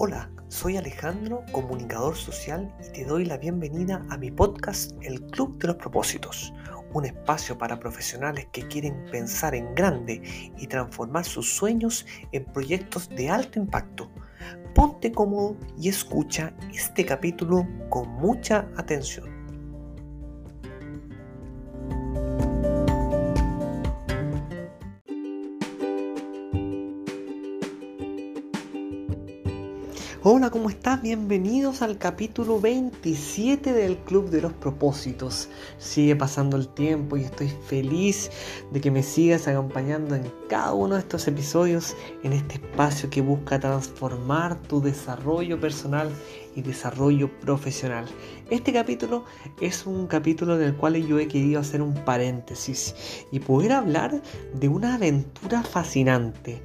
Hola, soy Alejandro, comunicador social y te doy la bienvenida a mi podcast El Club de los Propósitos, un espacio para profesionales que quieren pensar en grande y transformar sus sueños en proyectos de alto impacto. Ponte cómodo y escucha este capítulo con mucha atención. Hola, ¿cómo estás? Bienvenidos al capítulo 27 del Club de los Propósitos. Sigue pasando el tiempo y estoy feliz de que me sigas acompañando en cada uno de estos episodios en este espacio que busca transformar tu desarrollo personal y desarrollo profesional. Este capítulo es un capítulo en el cual yo he querido hacer un paréntesis y poder hablar de una aventura fascinante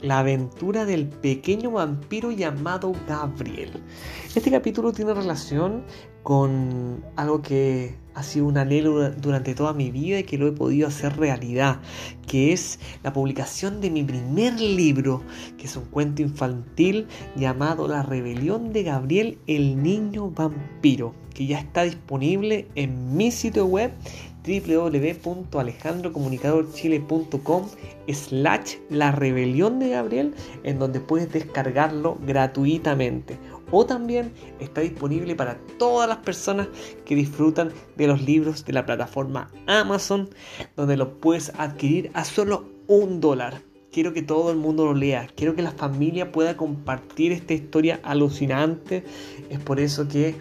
la aventura del pequeño vampiro llamado Gabriel. Este capítulo tiene relación con algo que ha sido un anhelo durante toda mi vida y que lo he podido hacer realidad, que es la publicación de mi primer libro, que es un cuento infantil llamado La rebelión de Gabriel el niño vampiro, que ya está disponible en mi sitio web www.alejandrocomunicadorchile.com slash la rebelión de Gabriel en donde puedes descargarlo gratuitamente. O también está disponible para todas las personas que disfrutan de los libros de la plataforma Amazon donde lo puedes adquirir a solo un dólar. Quiero que todo el mundo lo lea, quiero que la familia pueda compartir esta historia alucinante. Es por eso que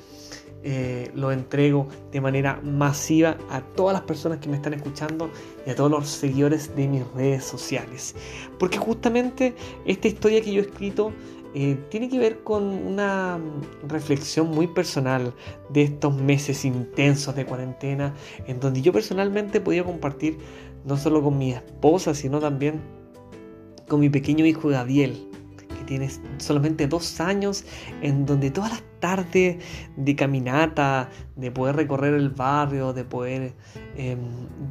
eh, lo entrego de manera masiva a todas las personas que me están escuchando y a todos los seguidores de mis redes sociales. Porque justamente esta historia que yo he escrito eh, tiene que ver con una reflexión muy personal de estos meses intensos de cuarentena, en donde yo personalmente podido compartir no solo con mi esposa, sino también con mi pequeño hijo Gabriel, que tiene solamente dos años, en donde todas las tarde de caminata, de poder recorrer el barrio, de poder em,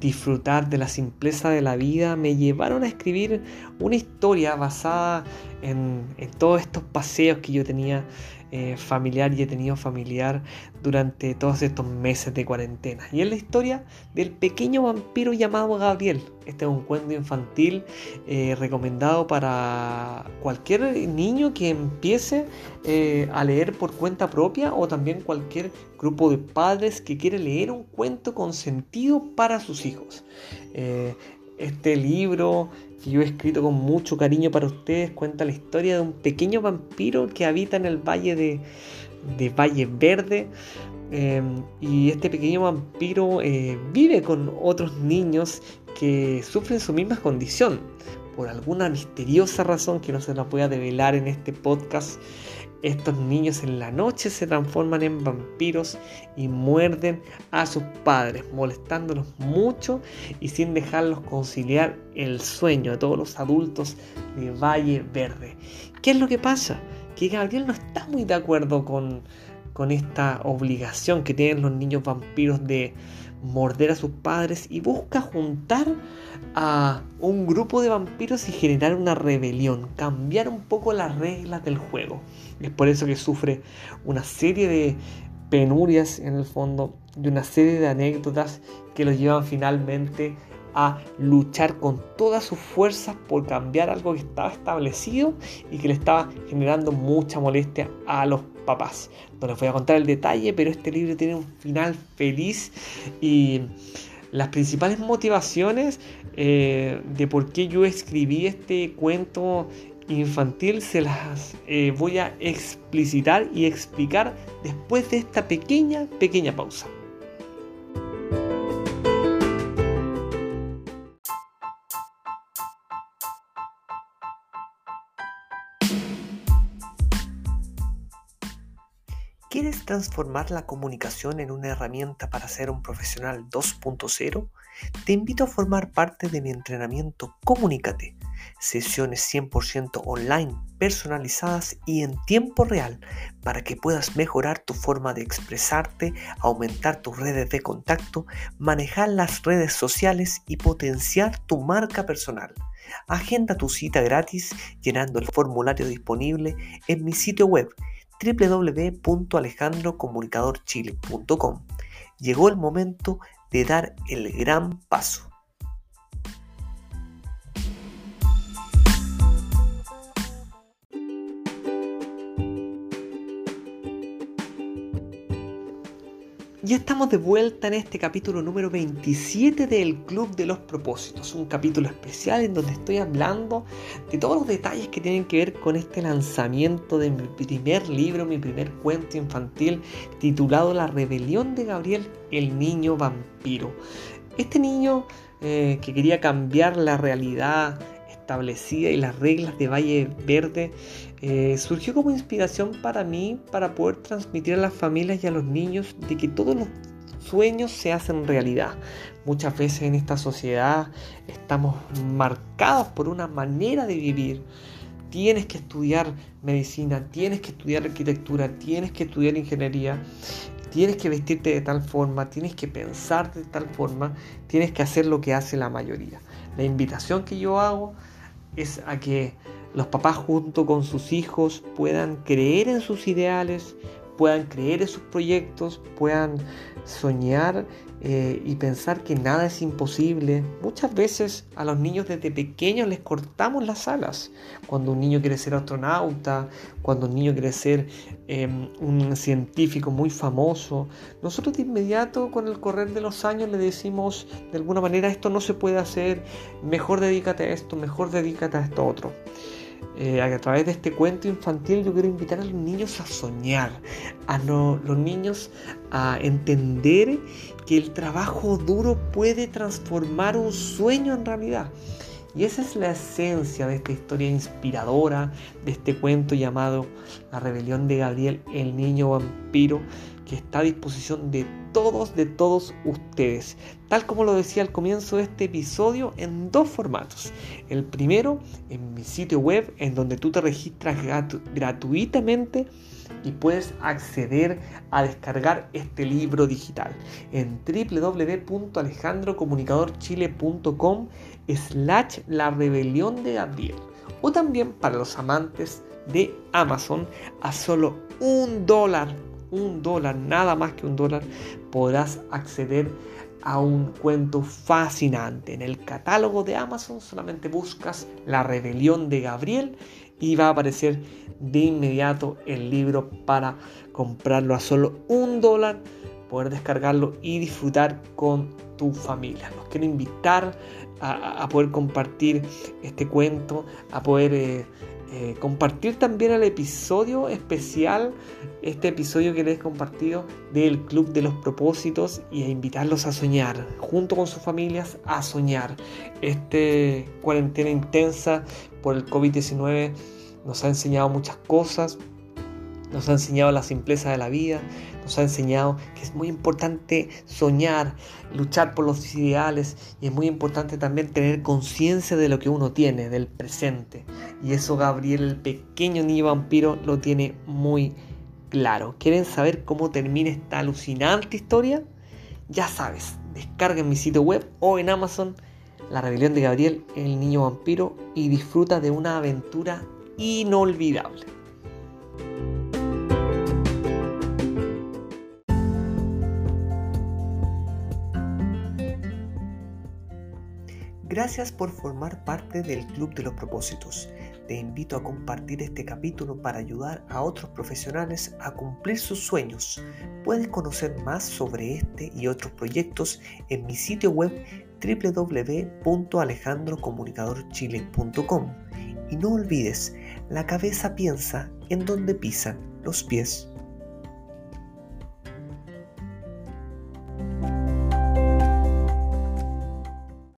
disfrutar de la simpleza de la vida, me llevaron a escribir una historia basada en, en todos estos paseos que yo tenía eh, familiar y he tenido familiar durante todos estos meses de cuarentena. Y es la historia del pequeño vampiro llamado Gabriel. Este es un cuento infantil eh, recomendado para cualquier niño que empiece eh, a leer por cuenta propia o también cualquier grupo de padres que quiere leer un cuento con sentido para sus hijos. Este libro que yo he escrito con mucho cariño para ustedes, cuenta la historia de un pequeño vampiro que habita en el valle de, Valle Verde. Em, y este pequeño vampiro eh, vive con otros niños que sufren su misma condición. Por alguna misteriosa razón que no se la voy a develar en este podcast, estos niños en la noche se transforman en vampiros y muerden a sus padres, molestándolos mucho y sin dejarlos conciliar el sueño de todos los adultos de Valle Verde. ¿Qué es lo que pasa? Que Gabriel no está muy de acuerdo con, con esta obligación que tienen los niños vampiros de morder a sus padres y busca juntar a un grupo de vampiros y generar una rebelión, cambiar un poco las reglas del juego. Es por eso que sufre una serie de penurias en el fondo, de una serie de anécdotas que lo llevan finalmente a luchar con todas sus fuerzas por cambiar algo que estaba establecido y que le estaba generando mucha molestia a los papás. No les voy a contar el detalle, pero este libro tiene un final feliz y las principales motivaciones eh, de por qué yo escribí este cuento infantil se las eh, voy a explicitar y explicar después de esta pequeña, pequeña pausa. ¿Quieres transformar la comunicación en una herramienta para ser un profesional 2.0? Te invito a formar parte de mi entrenamiento Comunícate sesiones 100% online, personalizadas y en tiempo real para que puedas mejorar tu forma de expresarte, aumentar tus redes de contacto, manejar las redes sociales y potenciar tu marca personal. Agenda tu cita gratis llenando el formulario disponible en mi sitio web www.alejandrocomunicadorchile.com. Llegó el momento de dar el gran paso. Ya estamos de vuelta en este capítulo número 27 del Club de los Propósitos, un capítulo especial en donde estoy hablando de todos los detalles que tienen que ver con este lanzamiento de mi primer libro, mi primer cuento infantil titulado La rebelión de Gabriel, el niño vampiro. Este niño eh, que quería cambiar la realidad establecida y las reglas de Valle Verde eh, surgió como inspiración para mí para poder transmitir a las familias y a los niños de que todos los sueños se hacen realidad. Muchas veces en esta sociedad estamos marcados por una manera de vivir. Tienes que estudiar medicina, tienes que estudiar arquitectura, tienes que estudiar ingeniería, tienes que vestirte de tal forma, tienes que pensar de tal forma, tienes que hacer lo que hace la mayoría. La invitación que yo hago es a que los papás junto con sus hijos puedan creer en sus ideales, puedan creer en sus proyectos, puedan soñar eh, y pensar que nada es imposible. Muchas veces a los niños desde pequeños les cortamos las alas. Cuando un niño quiere ser astronauta, cuando un niño quiere ser em, un científico muy famoso, nosotros de inmediato con el correr de los años le decimos de alguna manera esto no se puede hacer, mejor dedícate a esto, mejor dedícate a esto otro. Eh, a través de este cuento infantil yo quiero invitar a los niños a soñar, a los niños a entender que el trabajo duro puede transformar un sueño en realidad. Y esa es la esencia de esta historia inspiradora, de este cuento llamado La rebelión de Gabriel, el niño vampiro, que está a disposición de todos, de todos ustedes. Tal como lo decía al comienzo de este episodio, en dos formatos. El primero, en mi sitio web, en donde tú te registras gratuitamente y puedes acceder a descargar este libro digital en www.alejandrocomunicadorchile.com slash la rebelión de Gabriel o también para los amantes de Amazon a solo un dólar un dólar, nada más que un dólar, podrás acceder a un cuento fascinante. En el catálogo de Amazon solamente buscas La rebelión de Gabriel y va a aparecer de inmediato el libro para comprarlo a solo un dólar, poder descargarlo y disfrutar con tu familia. Los quiero invitar a, poder compartir este cuento, a poder... Eh, eh, compartir también el episodio especial, este episodio que les he compartido del Club de los Propósitos y a invitarlos a soñar, junto con sus familias, a soñar. Este cuarentena intensa por el COVID-19 nos ha enseñado muchas cosas, nos ha enseñado la simpleza de la vida, nos ha enseñado que es muy importante soñar, luchar por los ideales y es muy importante también tener conciencia de lo que uno tiene, del presente. Y eso Gabriel, el pequeño niño vampiro, lo tiene muy claro. ¿Quieren saber cómo termina esta alucinante historia? Ya sabes, descarga en mi sitio web o en Amazon La rebelión de Gabriel, el niño vampiro y disfruta de una aventura inolvidable. Gracias por formar parte del Club de los Propósitos. Te invito a compartir este capítulo para ayudar a otros profesionales a cumplir sus sueños. Puedes conocer más sobre este y otros proyectos en mi sitio web www.alejandrocomunicadorchile.com. Y no olvides, la cabeza piensa en donde pisan los pies.